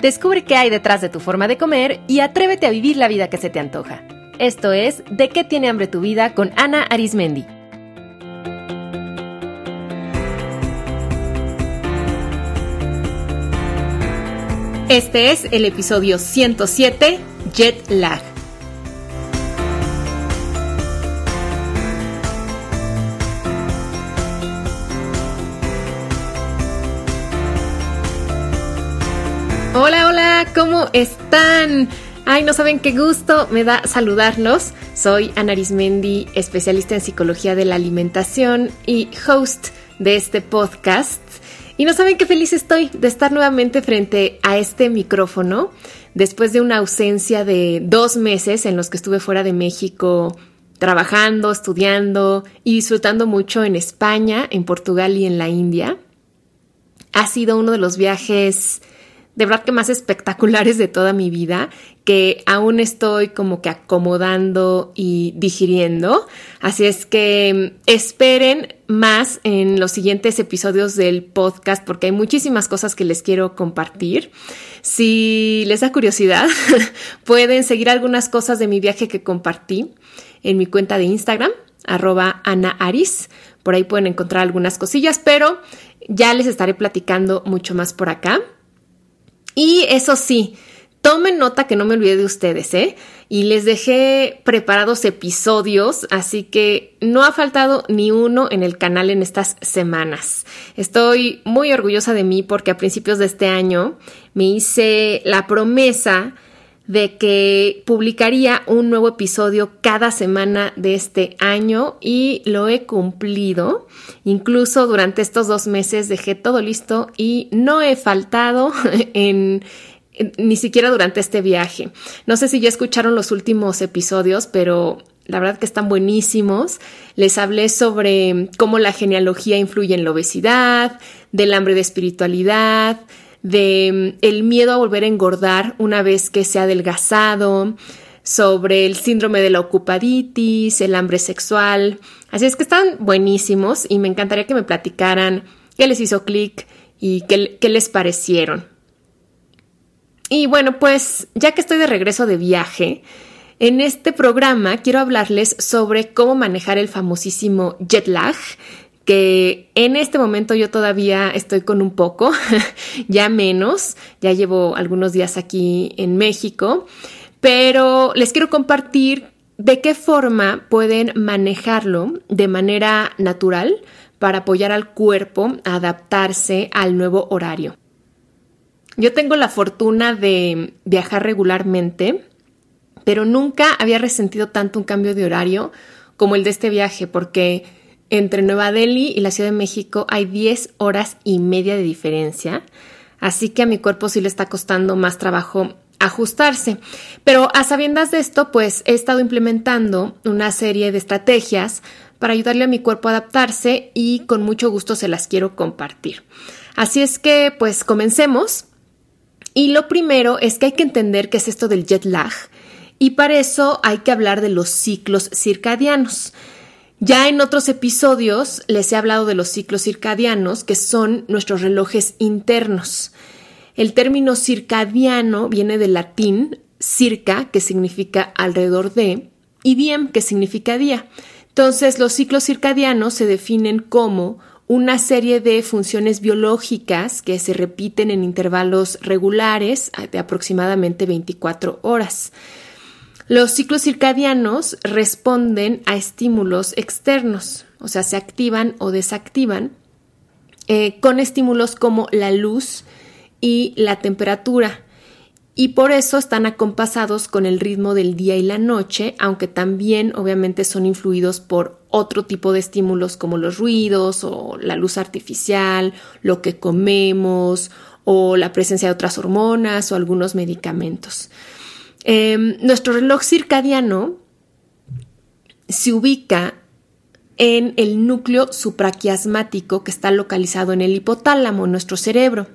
Descubre qué hay detrás de tu forma de comer y atrévete a vivir la vida que se te antoja. Esto es De qué tiene hambre tu vida con Ana Arismendi. Este es el episodio 107, Jet Lag. ¿Cómo están? Ay, no saben qué gusto me da saludarlos. Soy Ana Arismendi, especialista en psicología de la alimentación y host de este podcast. Y no saben qué feliz estoy de estar nuevamente frente a este micrófono después de una ausencia de dos meses en los que estuve fuera de México trabajando, estudiando y disfrutando mucho en España, en Portugal y en la India. Ha sido uno de los viajes de verdad que más espectaculares de toda mi vida, que aún estoy como que acomodando y digiriendo. Así es que mm, esperen más en los siguientes episodios del podcast porque hay muchísimas cosas que les quiero compartir. Si les da curiosidad, pueden seguir algunas cosas de mi viaje que compartí en mi cuenta de Instagram, arroba Ana Aris. Por ahí pueden encontrar algunas cosillas, pero ya les estaré platicando mucho más por acá. Y eso sí, tomen nota que no me olvide de ustedes, ¿eh? Y les dejé preparados episodios, así que no ha faltado ni uno en el canal en estas semanas. Estoy muy orgullosa de mí porque a principios de este año me hice la promesa de que publicaría un nuevo episodio cada semana de este año y lo he cumplido. Incluso durante estos dos meses dejé todo listo y no he faltado en, ni siquiera durante este viaje. No sé si ya escucharon los últimos episodios, pero la verdad que están buenísimos. Les hablé sobre cómo la genealogía influye en la obesidad, del hambre de espiritualidad, de mm, el miedo a volver a engordar una vez que se ha adelgazado, sobre el síndrome de la ocupaditis, el hambre sexual. Así es que están buenísimos y me encantaría que me platicaran qué les hizo clic y qué, qué les parecieron. Y bueno, pues ya que estoy de regreso de viaje, en este programa quiero hablarles sobre cómo manejar el famosísimo jet lag, que en este momento yo todavía estoy con un poco, ya menos, ya llevo algunos días aquí en México, pero les quiero compartir de qué forma pueden manejarlo de manera natural para apoyar al cuerpo a adaptarse al nuevo horario. Yo tengo la fortuna de viajar regularmente, pero nunca había resentido tanto un cambio de horario como el de este viaje, porque entre Nueva Delhi y la Ciudad de México hay 10 horas y media de diferencia, así que a mi cuerpo sí le está costando más trabajo ajustarse. Pero a sabiendas de esto, pues he estado implementando una serie de estrategias para ayudarle a mi cuerpo a adaptarse y con mucho gusto se las quiero compartir. Así es que, pues comencemos. Y lo primero es que hay que entender qué es esto del jet lag y para eso hay que hablar de los ciclos circadianos. Ya en otros episodios les he hablado de los ciclos circadianos, que son nuestros relojes internos. El término circadiano viene del latín circa, que significa alrededor de, y diem, que significa día. Entonces, los ciclos circadianos se definen como una serie de funciones biológicas que se repiten en intervalos regulares de aproximadamente 24 horas. Los ciclos circadianos responden a estímulos externos, o sea, se activan o desactivan eh, con estímulos como la luz y la temperatura. Y por eso están acompasados con el ritmo del día y la noche, aunque también obviamente son influidos por otro tipo de estímulos como los ruidos o la luz artificial, lo que comemos o la presencia de otras hormonas o algunos medicamentos. Em, nuestro reloj circadiano se ubica en el núcleo supraquiasmático que está localizado en el hipotálamo, nuestro cerebro.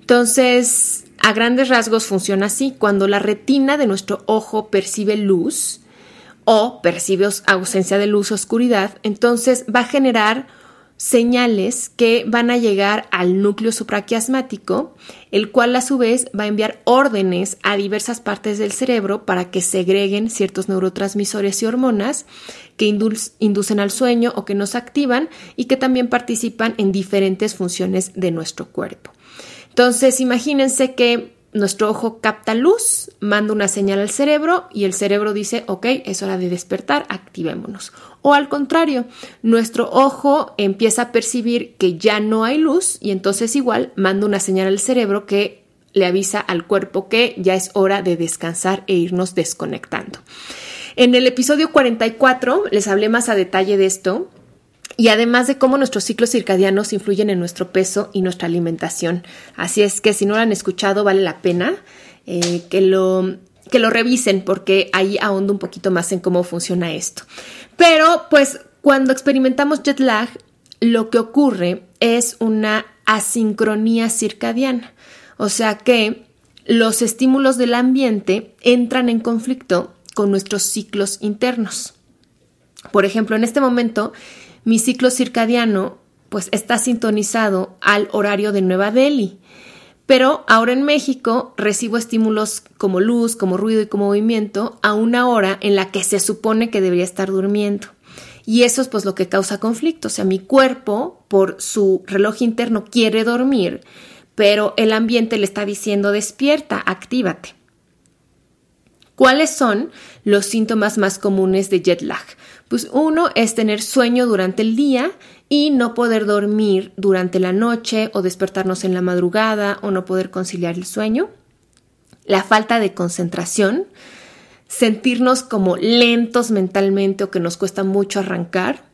Entonces, a grandes rasgos funciona así. Cuando la retina de nuestro ojo percibe luz o percibe ausencia de luz oscuridad, entonces va a generar señales que van a llegar al núcleo supraquiasmático, el cual a su vez va a enviar órdenes a diversas partes del cerebro para que segreguen ciertos neurotransmisores y hormonas que inducen al sueño o que nos activan y que también participan en diferentes funciones de nuestro cuerpo. Entonces, imagínense que nuestro ojo capta luz, manda una señal al cerebro y el cerebro dice, ok, es hora de despertar, activémonos. O al contrario, nuestro ojo empieza a percibir que ya no hay luz y entonces igual manda una señal al cerebro que le avisa al cuerpo que ya es hora de descansar e irnos desconectando. En el episodio 44 les hablé más a detalle de esto y además de cómo nuestros ciclos circadianos influyen en nuestro peso y nuestra alimentación. Así es que si no lo han escuchado, vale la pena eh, que, lo, que lo revisen porque ahí ahondo un poquito más en cómo funciona esto. Pero pues cuando experimentamos jet lag, lo que ocurre es una asincronía circadiana. O sea que los estímulos del ambiente entran en conflicto con nuestros ciclos internos. Por ejemplo, en este momento, mi ciclo circadiano pues está sintonizado al horario de Nueva Delhi. Pero ahora en México recibo estímulos como luz, como ruido y como movimiento a una hora en la que se supone que debería estar durmiendo. Y eso es pues lo que causa conflicto. O sea, mi cuerpo, por su reloj interno, quiere dormir, pero el ambiente le está diciendo despierta, actívate. ¿Cuáles son los síntomas más comunes de jet lag? Pues uno es tener sueño durante el día y no poder dormir durante la noche o despertarnos en la madrugada o no poder conciliar el sueño. La falta de concentración, sentirnos como lentos mentalmente o que nos cuesta mucho arrancar,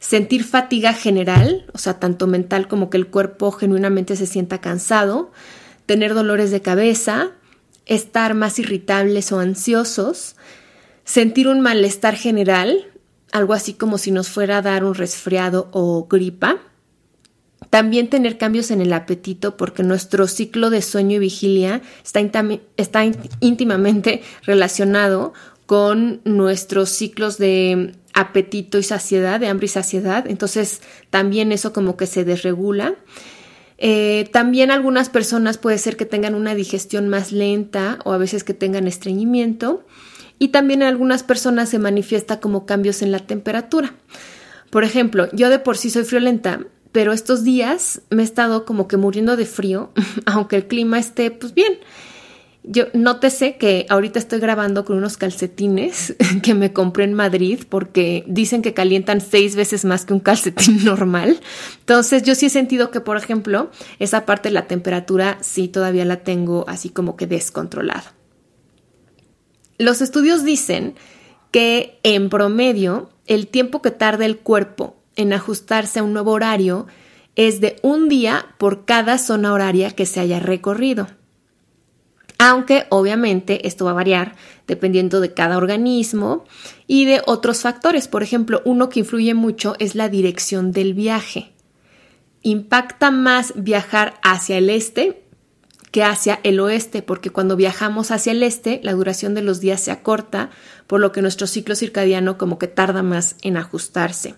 sentir fatiga general, o sea, tanto mental como que el cuerpo genuinamente se sienta cansado, tener dolores de cabeza, estar más irritables o ansiosos, sentir un malestar general, algo así como si nos fuera a dar un resfriado o gripa. También tener cambios en el apetito porque nuestro ciclo de sueño y vigilia está, está íntimamente relacionado con nuestros ciclos de apetito y saciedad, de hambre y saciedad. Entonces también eso como que se desregula. Eh, también algunas personas puede ser que tengan una digestión más lenta o a veces que tengan estreñimiento y también en algunas personas se manifiesta como cambios en la temperatura. Por ejemplo, yo de por sí soy friolenta, pero estos días me he estado como que muriendo de frío, aunque el clima esté pues bien. Yo nótese que ahorita estoy grabando con unos calcetines que me compré en Madrid porque dicen que calientan seis veces más que un calcetín normal. Entonces yo sí he sentido que, por ejemplo, esa parte de la temperatura sí todavía la tengo así como que descontrolada. Los estudios dicen que en promedio el tiempo que tarda el cuerpo en ajustarse a un nuevo horario es de un día por cada zona horaria que se haya recorrido aunque obviamente esto va a variar dependiendo de cada organismo y de otros factores. Por ejemplo, uno que influye mucho es la dirección del viaje. Impacta más viajar hacia el este que hacia el oeste, porque cuando viajamos hacia el este, la duración de los días se acorta, por lo que nuestro ciclo circadiano como que tarda más en ajustarse.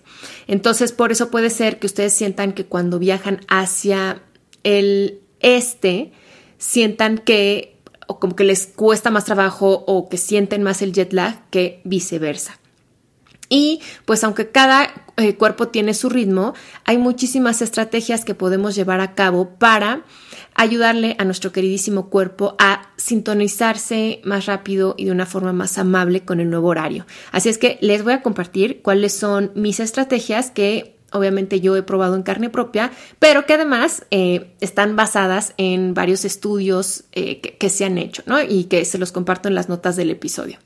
Entonces, por eso puede ser que ustedes sientan que cuando viajan hacia el este, sientan que o como que les cuesta más trabajo o que sienten más el jet lag que viceversa. Y pues aunque cada eh, cuerpo tiene su ritmo, hay muchísimas estrategias que podemos llevar a cabo para ayudarle a nuestro queridísimo cuerpo a sintonizarse más rápido y de una forma más amable con el nuevo horario. Así es que les voy a compartir cuáles son mis estrategias que obviamente yo he probado en carne propia, pero que además eh, están basadas en varios estudios eh, que, se han hecho, ¿no? Y que se los comparto en las notas del episodio.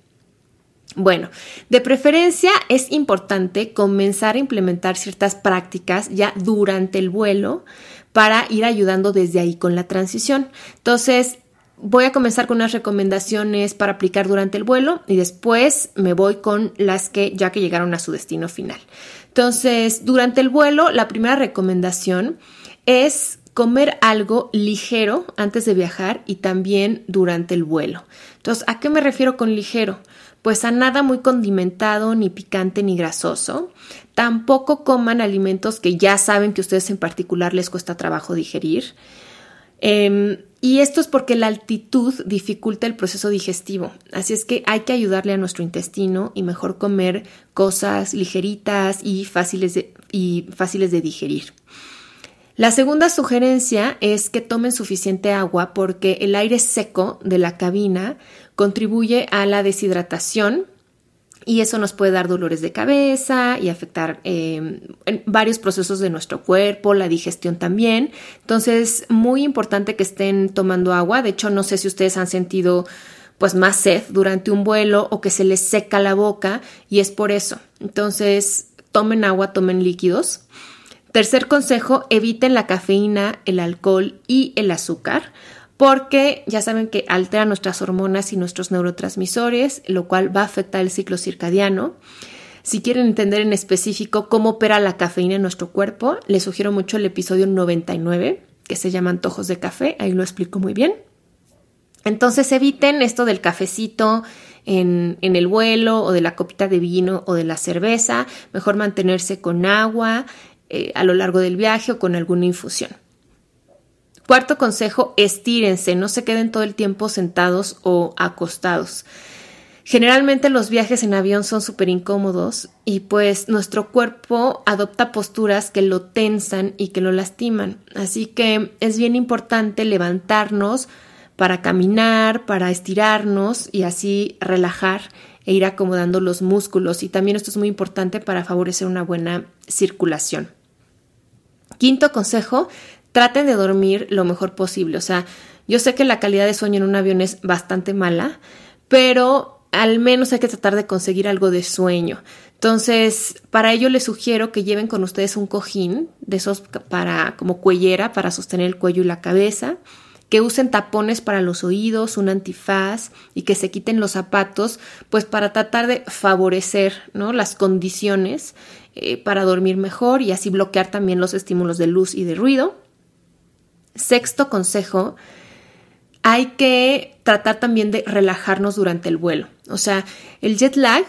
Bueno, de preferencia es importante comenzar a implementar ciertas prácticas ya durante el vuelo para ir ayudando desde ahí con la transición. Entonces, voy a comenzar con unas recomendaciones para aplicar durante el vuelo y después me voy con las que ya que llegaron a su destino final. Entonces, durante el vuelo, la primera recomendación es comer algo ligero antes de viajar y también durante el vuelo. Entonces, ¿a qué me refiero con ligero? Pues a nada muy condimentado, ni picante, ni grasoso. tampoco coman alimentos que ya saben que a ustedes en particular les cuesta trabajo digerir. Em, y esto es porque la altitud dificulta el proceso digestivo. Así es que hay que ayudarle a nuestro intestino y mejor comer cosas ligeritas y fáciles y fáciles de digerir. La segunda sugerencia es que tomen suficiente agua porque el aire seco de la cabina contribuye a la deshidratación y eso nos puede dar dolores de cabeza y afectar em, varios procesos de nuestro cuerpo, la digestión también. Entonces, muy importante que estén tomando agua. De hecho, no sé si ustedes han sentido pues más sed durante un vuelo o que se les seca la boca y es por eso. Entonces, tomen agua, tomen líquidos. Tercer consejo, eviten la cafeína, el alcohol y el azúcar porque ya saben que altera nuestras hormonas y nuestros neurotransmisores, lo cual va a afectar el ciclo circadiano. Si quieren entender en específico cómo opera la cafeína en nuestro cuerpo, les sugiero mucho el episodio 99, que se llama Antojos de Café, ahí lo explico muy bien. Entonces eviten esto del cafecito en, el vuelo o de la copita de vino o de la cerveza, mejor mantenerse con agua eh, a lo largo del viaje o con alguna infusión. Cuarto consejo, estírense, no se queden todo el tiempo sentados o acostados. Generalmente los viajes en avión son súper incómodos y pues nuestro cuerpo adopta posturas que lo tensan y que lo lastiman. Así que es bien importante levantarnos para caminar, para estirarnos y así relajar e ir acomodando los músculos. Y también esto es muy importante para favorecer una buena circulación. Quinto consejo, traten de dormir lo mejor posible. O sea, yo sé que la calidad de sueño en un avión es bastante mala, pero al menos hay que tratar de conseguir algo de sueño. Entonces, para ello les sugiero que lleven con ustedes un cojín de esos para como cuellera para sostener el cuello y la cabeza, que usen tapones para los oídos, un antifaz y que se quiten los zapatos, pues para tratar de favorecer ¿no? las condiciones eh, para dormir mejor y así bloquear también los estímulos de luz y de ruido. Sexto consejo, hay que tratar también de relajarnos durante el vuelo. O sea, el jet lag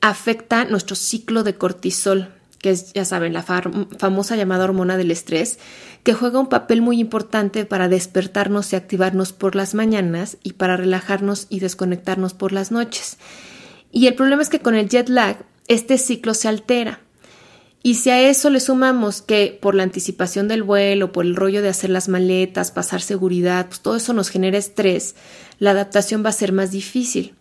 afecta nuestro ciclo de cortisol, que es, ya saben, la famosa llamada hormona del estrés, que juega un papel muy importante para despertarnos y activarnos por las mañanas y para relajarnos y desconectarnos por las noches. Y el problema es que con el jet lag, este ciclo se altera. Y si a eso le sumamos que por la anticipación del vuelo, por el rollo de hacer las maletas, pasar seguridad, pues todo eso nos genera estrés, la adaptación va a ser más difícil.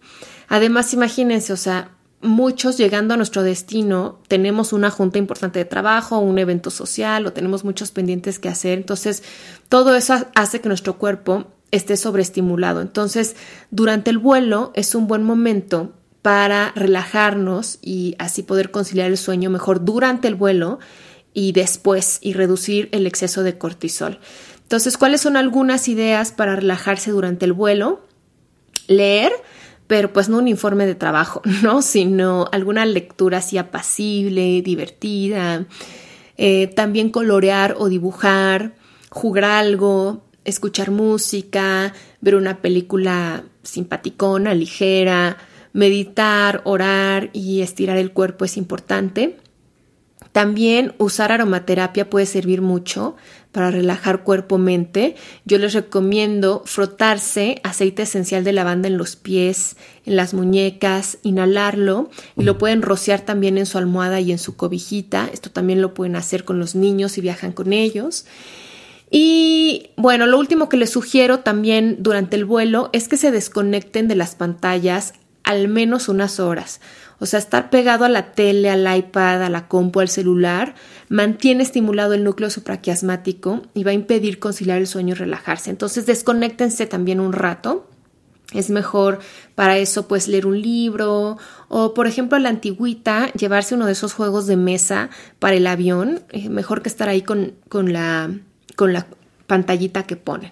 Además, imagínense, o sea, muchos llegando a nuestro destino tenemos una junta importante de trabajo, un evento social o tenemos muchos pendientes que hacer. Entonces, todo eso hace que nuestro cuerpo esté sobreestimulado. Entonces, durante el vuelo es un buen momento para relajarnos y así poder conciliar el sueño mejor durante el vuelo y después y reducir el exceso de cortisol. Entonces, ¿cuáles son algunas ideas para relajarse durante el vuelo? Leer, pero pues no un informe de trabajo, ¿no? Sino alguna lectura así apacible, divertida. Eh, también colorear o dibujar, jugar algo, escuchar música, ver una película simpaticona, ligera, Meditar, orar y estirar el cuerpo es importante. También usar aromaterapia puede servir mucho para relajar cuerpo-mente. Yo les recomiendo frotarse aceite esencial de lavanda en los pies, en las muñecas, inhalarlo y lo pueden rociar también en su almohada y en su cobijita. Esto también lo pueden hacer con los niños si viajan con ellos. Y bueno, lo último que les sugiero también durante el vuelo es que se desconecten de las pantallas al menos unas horas. O sea, estar pegado a la tele, al iPad, a la compu, al celular, mantiene estimulado el núcleo supraquiasmático y va a impedir conciliar el sueño y relajarse. Entonces, desconéctense también un rato. Es mejor para eso pues leer un libro o por ejemplo a la antigüita llevarse uno de esos juegos de mesa para el avión, eh, mejor que estar ahí con, con, la, con la pantallita que ponen.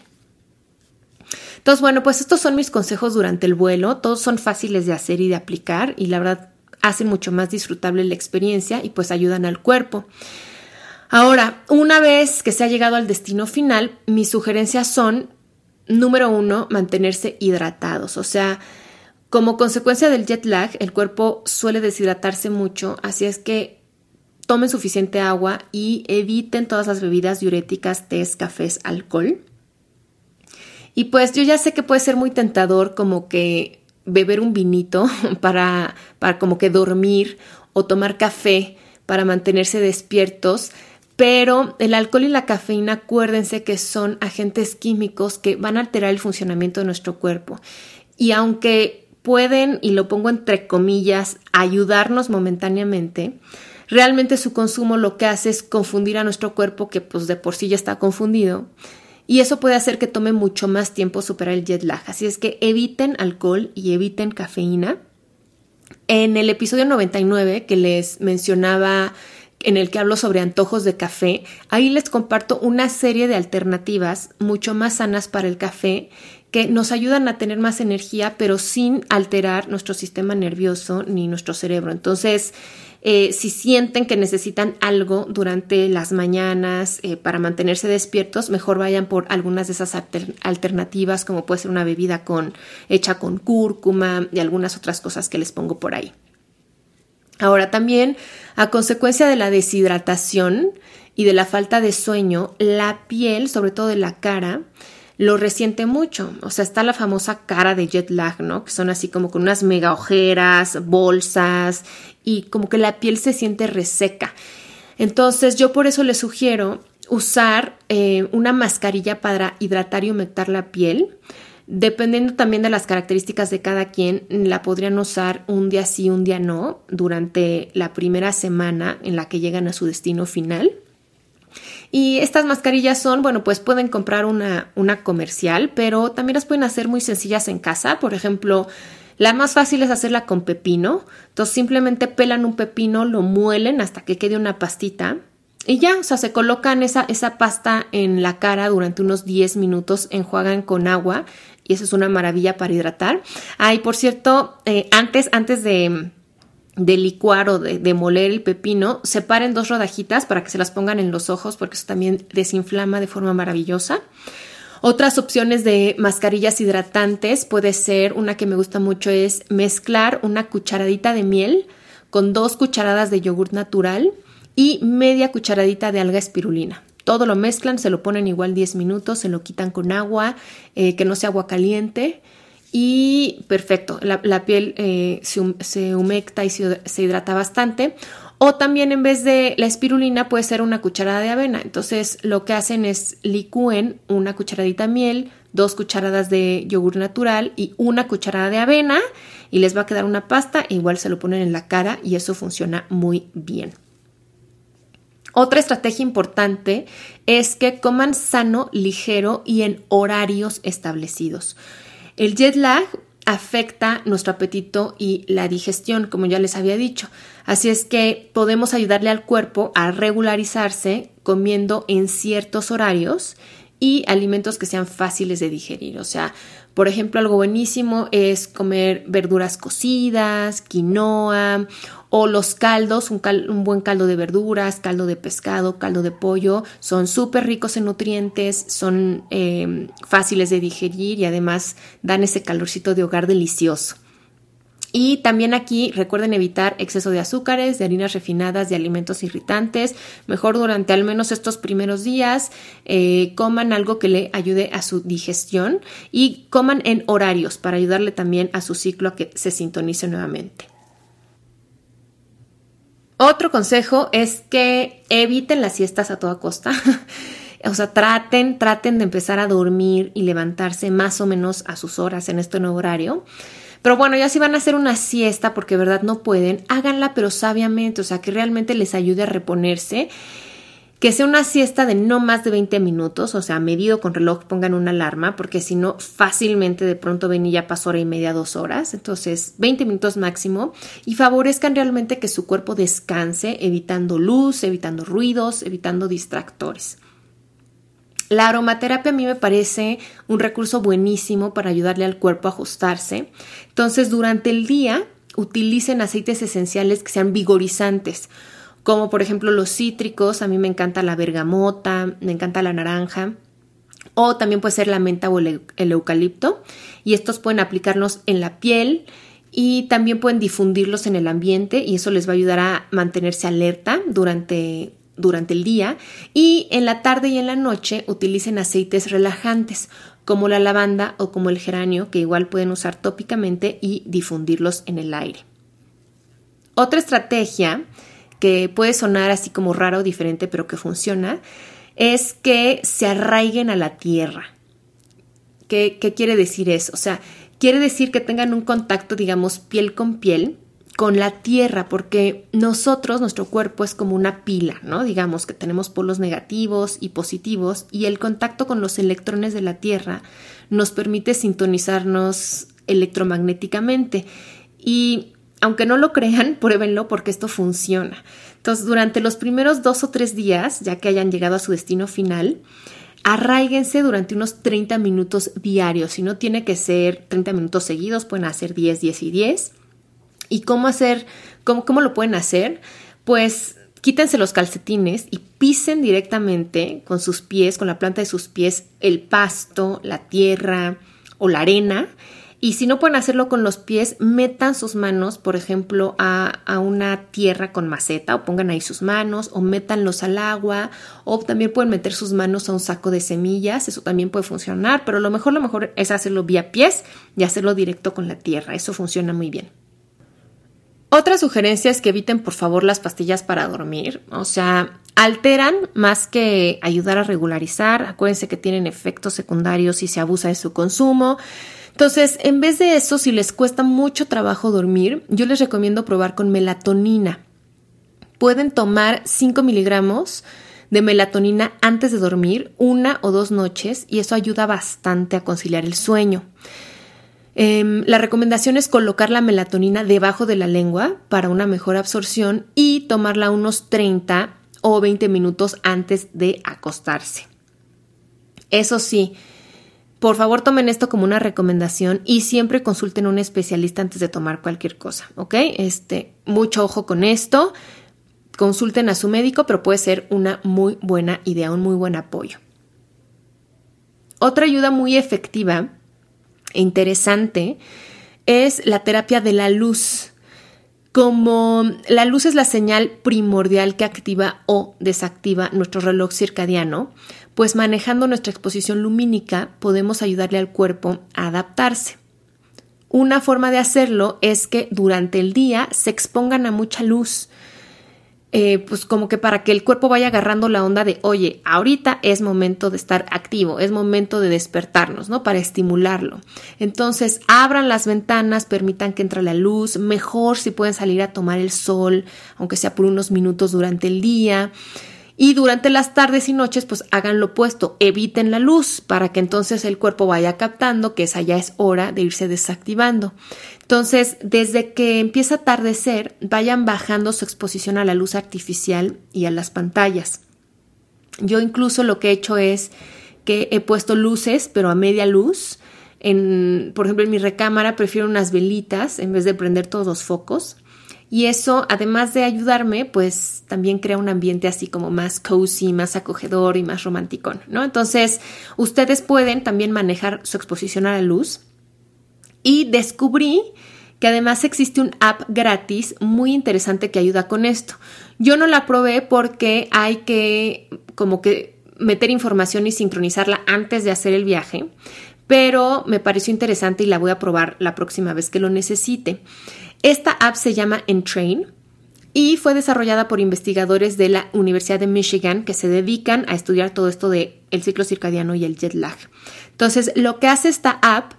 Entonces, bueno, pues estos son mis consejos durante el vuelo. Todos son fáciles de hacer y de aplicar y la verdad hacen mucho más disfrutable la experiencia y pues ayudan al cuerpo. Ahora, una vez que se ha llegado al destino final, mis sugerencias son, número uno, mantenerse hidratados. O sea, como consecuencia del jet lag, el cuerpo suele deshidratarse mucho, así es que tomen suficiente agua y eviten todas las bebidas diuréticas, tés, cafés, alcohol. Y pues yo ya sé que puede ser muy tentador como que beber un vinito para, para como que dormir o tomar café para mantenerse despiertos, pero el alcohol y la cafeína, acuérdense que son agentes químicos que van a alterar el funcionamiento de nuestro cuerpo. Y aunque pueden, y lo pongo entre comillas, ayudarnos momentáneamente, realmente su consumo lo que hace es confundir a nuestro cuerpo, que pues de por sí ya está confundido, y eso puede hacer que tome mucho más tiempo superar el jet lag. Así es que eviten alcohol y eviten cafeína. En el episodio 99 que les mencionaba en el que hablo sobre antojos de café, ahí les comparto una serie de alternativas mucho más sanas para el café que nos ayudan a tener más energía, pero sin alterar nuestro sistema nervioso ni nuestro cerebro. Entonces, eh, si sienten que necesitan algo durante las mañanas eh, para mantenerse despiertos, mejor vayan por algunas de esas alternativas, como puede ser una bebida con, hecha con cúrcuma y algunas otras cosas que les pongo por ahí. Ahora también, a consecuencia de la deshidratación y de la falta de sueño, la piel, sobre todo de la cara, lo resiente mucho. O sea, está la famosa cara de jet lag, ¿no? Que son así como con unas mega ojeras, bolsas y como que la piel se siente reseca. Entonces, yo por eso les sugiero usar eh, una mascarilla para hidratar y humectar la piel. Dependiendo también de las características de cada quien, la podrían usar un día sí, un día no, durante la primera semana en la que llegan a su destino final. Y estas mascarillas son, bueno, pues pueden comprar una, una comercial, pero también las pueden hacer muy sencillas en casa. Por ejemplo, la más fácil es hacerla con pepino. Entonces simplemente pelan un pepino, lo muelen hasta que quede una pastita. Y ya, o sea, se colocan esa, esa pasta en la cara durante unos 10 minutos, enjuagan con agua y eso es una maravilla para hidratar. Ay, por cierto, eh, antes, antes de, de licuar o de, moler el pepino, separen dos rodajitas para que se las pongan en los ojos porque eso también desinflama de forma maravillosa. Otras opciones de mascarillas hidratantes puede ser una que me gusta mucho es mezclar una cucharadita de miel con dos cucharadas de yogur natural y media cucharadita de alga espirulina. Todo lo mezclan, se lo ponen igual 10 minutos, se lo quitan con agua, eh, que no sea agua caliente y perfecto, la, piel eh, se, humecta y se, hidrata bastante. O también en vez de la espirulina puede ser una cucharada de avena. Entonces lo que hacen es licúen una cucharadita de miel, dos cucharadas de yogur natural y una cucharada de avena y les va a quedar una pasta. igual se lo ponen en la cara y eso funciona muy bien. Otra estrategia importante es que coman sano, ligero y en horarios establecidos. El jet lag afecta nuestro apetito y la digestión, como ya les había dicho. Así es que podemos ayudarle al cuerpo a regularizarse comiendo en ciertos horarios y alimentos que sean fáciles de digerir. O sea, por ejemplo, algo buenísimo es comer verduras cocidas, quinoa o los caldos, un, buen caldo de verduras, caldo de pescado, caldo de pollo, son súper ricos en nutrientes, son em, fáciles de digerir y además dan ese calorcito de hogar delicioso. Y también aquí recuerden evitar exceso de azúcares, de harinas refinadas, de alimentos irritantes. Mejor durante al menos estos primeros días eh, coman algo que le ayude a su digestión y coman en horarios para ayudarle también a su ciclo a que se sintonice nuevamente. Otro consejo es que eviten las siestas a toda costa. o sea, traten, traten de empezar a dormir y levantarse más o menos a sus horas en este nuevo horario. Pero bueno, ya si van a hacer una siesta porque verdad no pueden, háganla pero sabiamente, o sea, que realmente les ayude a reponerse que sea una siesta de no más de 20 minutos, o sea, medido con reloj, pongan una alarma, porque si no, fácilmente de pronto ven y ya pasó hora y media, dos horas. Entonces, 20 minutos máximo y favorezcan realmente que su cuerpo descanse, evitando luz, evitando ruidos, evitando distractores. La aromaterapia a mí me parece un recurso buenísimo para ayudarle al cuerpo a ajustarse. Entonces, durante el día, utilicen aceites esenciales que sean vigorizantes como por ejemplo los cítricos, a mí me encanta la bergamota, me encanta la naranja, o también puede ser la menta o el, eucalipto, y estos pueden aplicarnos en la piel y también pueden difundirlos en el ambiente y eso les va a ayudar a mantenerse alerta durante, durante el día y en la tarde y en la noche utilicen aceites relajantes como la lavanda o como el geranio que igual pueden usar tópicamente y difundirlos en el aire. Otra estrategia que puede sonar así como rara o diferente pero que funciona es que se arraiguen a la tierra. ¿Qué, qué quiere decir eso? O sea, quiere decir que tengan un contacto, digamos, piel con piel con la tierra, porque nosotros, nuestro cuerpo es como una pila, ¿no? Digamos que tenemos polos negativos y positivos y el contacto con los electrones de la tierra nos permite sintonizarnos electromagnéticamente. Y aunque no lo crean, pruébenlo porque esto funciona. Entonces, durante los primeros dos o tres días, ya que hayan llegado a su destino final, arraíguense durante unos 30 minutos diarios. Si no tiene que ser 30 minutos seguidos, pueden hacer 10, 10 y 10. ¿Y cómo hacer? ¿Cómo, cómo lo pueden hacer? Pues quítense los calcetines y pisen directamente con sus pies, con la planta de sus pies, el pasto, la tierra o la arena y si no pueden hacerlo con los pies, metan sus manos, por ejemplo, a, una tierra con maceta o pongan ahí sus manos o métanlos al agua o también pueden meter sus manos a un saco de semillas, eso también puede funcionar, pero lo mejor, lo mejor es hacerlo vía pies y hacerlo directo con la tierra, eso funciona muy bien. Otra sugerencia es que eviten por favor las pastillas para dormir, o sea, alteran más que ayudar a regularizar, acuérdense que tienen efectos secundarios si se abusa de su consumo. Entonces, en vez de eso, si les cuesta mucho trabajo dormir, yo les recomiendo probar con melatonina. Pueden tomar 5 miligramos de melatonina antes de dormir, una o dos noches, y eso ayuda bastante a conciliar el sueño. Em, la recomendación es colocar la melatonina debajo de la lengua para una mejor absorción y tomarla unos 30 o 20 minutos antes de acostarse. Eso sí, por favor, tomen esto como una recomendación y siempre consulten a un especialista antes de tomar cualquier cosa, ¿ok? Este, mucho ojo con esto. Consulten a su médico, pero puede ser una muy buena idea, un muy buen apoyo. Otra ayuda muy efectiva e interesante es la terapia de la luz. Como la luz es la señal primordial que activa o desactiva nuestro reloj circadiano, pues manejando nuestra exposición lumínica podemos ayudarle al cuerpo a adaptarse. Una forma de hacerlo es que durante el día se expongan a mucha luz, eh, pues como que para que el cuerpo vaya agarrando la onda de, oye, ahorita es momento de estar activo, es momento de despertarnos, ¿no? Para estimularlo. Entonces, abran las ventanas, permitan que entre la luz, mejor si pueden salir a tomar el sol, aunque sea por unos minutos durante el día. Y durante las tardes y noches, pues hagan lo opuesto, eviten la luz para que entonces el cuerpo vaya captando que esa ya es hora de irse desactivando. Entonces, desde que empieza a atardecer, vayan bajando su exposición a la luz artificial y a las pantallas. Yo incluso lo que he hecho es que he puesto luces, pero a media luz. En, por ejemplo, en mi recámara prefiero unas velitas en vez de prender todos los focos. Y eso, además de ayudarme, pues también crea un ambiente así como más cozy, más acogedor y más romántico, ¿no? Entonces, ustedes pueden también manejar su exposición a la luz. Y descubrí que además existe un app gratis muy interesante que ayuda con esto. Yo no la probé porque hay que como que meter información y sincronizarla antes de hacer el viaje, pero me pareció interesante y la voy a probar la próxima vez que lo necesite. Esta app se llama Entrain y fue desarrollada por investigadores de la Universidad de Michigan que se dedican a estudiar todo esto de el ciclo circadiano y el jet lag. Entonces, lo que hace esta app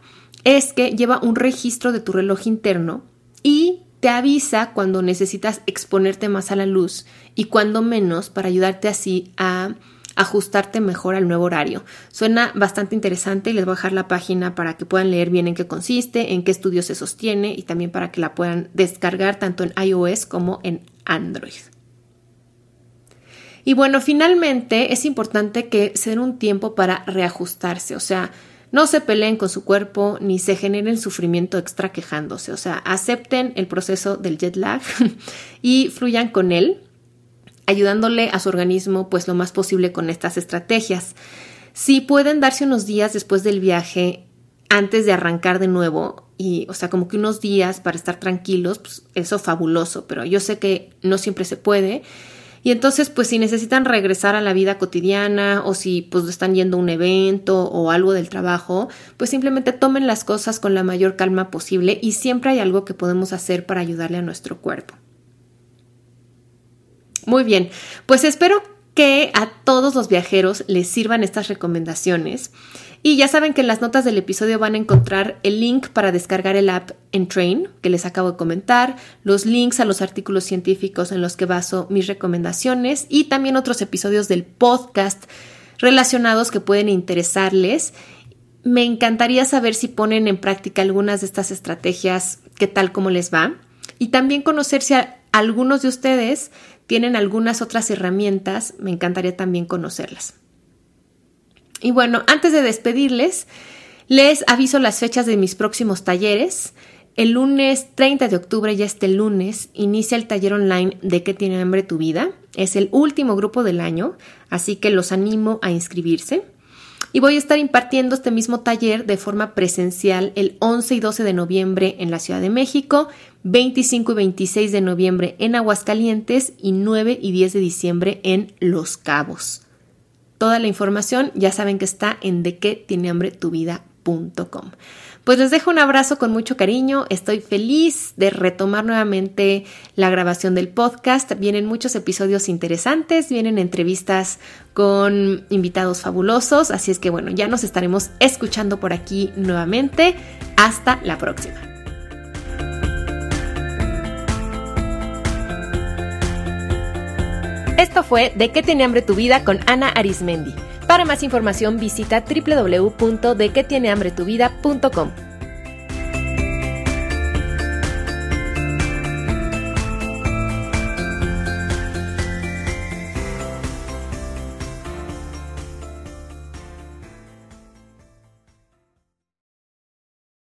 es que lleva un registro de tu reloj interno y te avisa cuando necesitas exponerte más a la luz y cuando menos para ayudarte así a ajustarte mejor al nuevo horario. Suena bastante interesante y les voy a dejar la página para que puedan leer bien en qué consiste, en qué estudio se sostiene y también para que la puedan descargar tanto en iOS como en Android. Y bueno, finalmente es importante que se den un tiempo para reajustarse, o sea, no se peleen con su cuerpo ni se generen sufrimiento extra quejándose, o sea, acepten el proceso del jet lag y fluyan con él ayudándole a su organismo pues lo más posible con estas estrategias. Si pueden darse unos días después del viaje antes de arrancar de nuevo y, o sea, como que unos días para estar tranquilos, pues eso fabuloso, pero yo sé que no siempre se puede. Y entonces, pues si necesitan regresar a la vida cotidiana o si pues están yendo a un evento o algo del trabajo, pues simplemente tomen las cosas con la mayor calma posible y siempre hay algo que podemos hacer para ayudarle a nuestro cuerpo. Muy bien, pues espero que a todos los viajeros les sirvan estas recomendaciones. Y ya saben que en las notas del episodio van a encontrar el link para descargar el app en Train, que les acabo de comentar, los links a los artículos científicos en los que baso mis recomendaciones y también otros episodios del podcast relacionados que pueden interesarles. Me encantaría saber si ponen en práctica algunas de estas estrategias, qué tal como les va. Y también conocer si algunos de ustedes tienen algunas otras herramientas, me encantaría también conocerlas. Y bueno, antes de despedirles, les aviso las fechas de mis próximos talleres. El lunes 30 de octubre, ya este lunes, inicia el taller online de qué tiene hambre tu vida. Es el último grupo del año, así que los animo a inscribirse. Y voy a estar impartiendo este mismo taller de forma presencial el 11 y 12 de noviembre en la Ciudad de México, 25 y 26 de noviembre en Aguascalientes y 9 y 10 de diciembre en Los Cabos. Toda la información ya saben que está en de qué tiene hambre tu vida.com. Pues les dejo un abrazo con mucho cariño. Estoy feliz de retomar nuevamente la grabación del podcast. Vienen muchos episodios interesantes, vienen entrevistas con invitados fabulosos. Así es que bueno, ya nos estaremos escuchando por aquí nuevamente. Hasta la próxima. Esto fue De qué tiene hambre tu vida con Ana Arismendi. Para más información visita www.dequetienehambretuvida.com.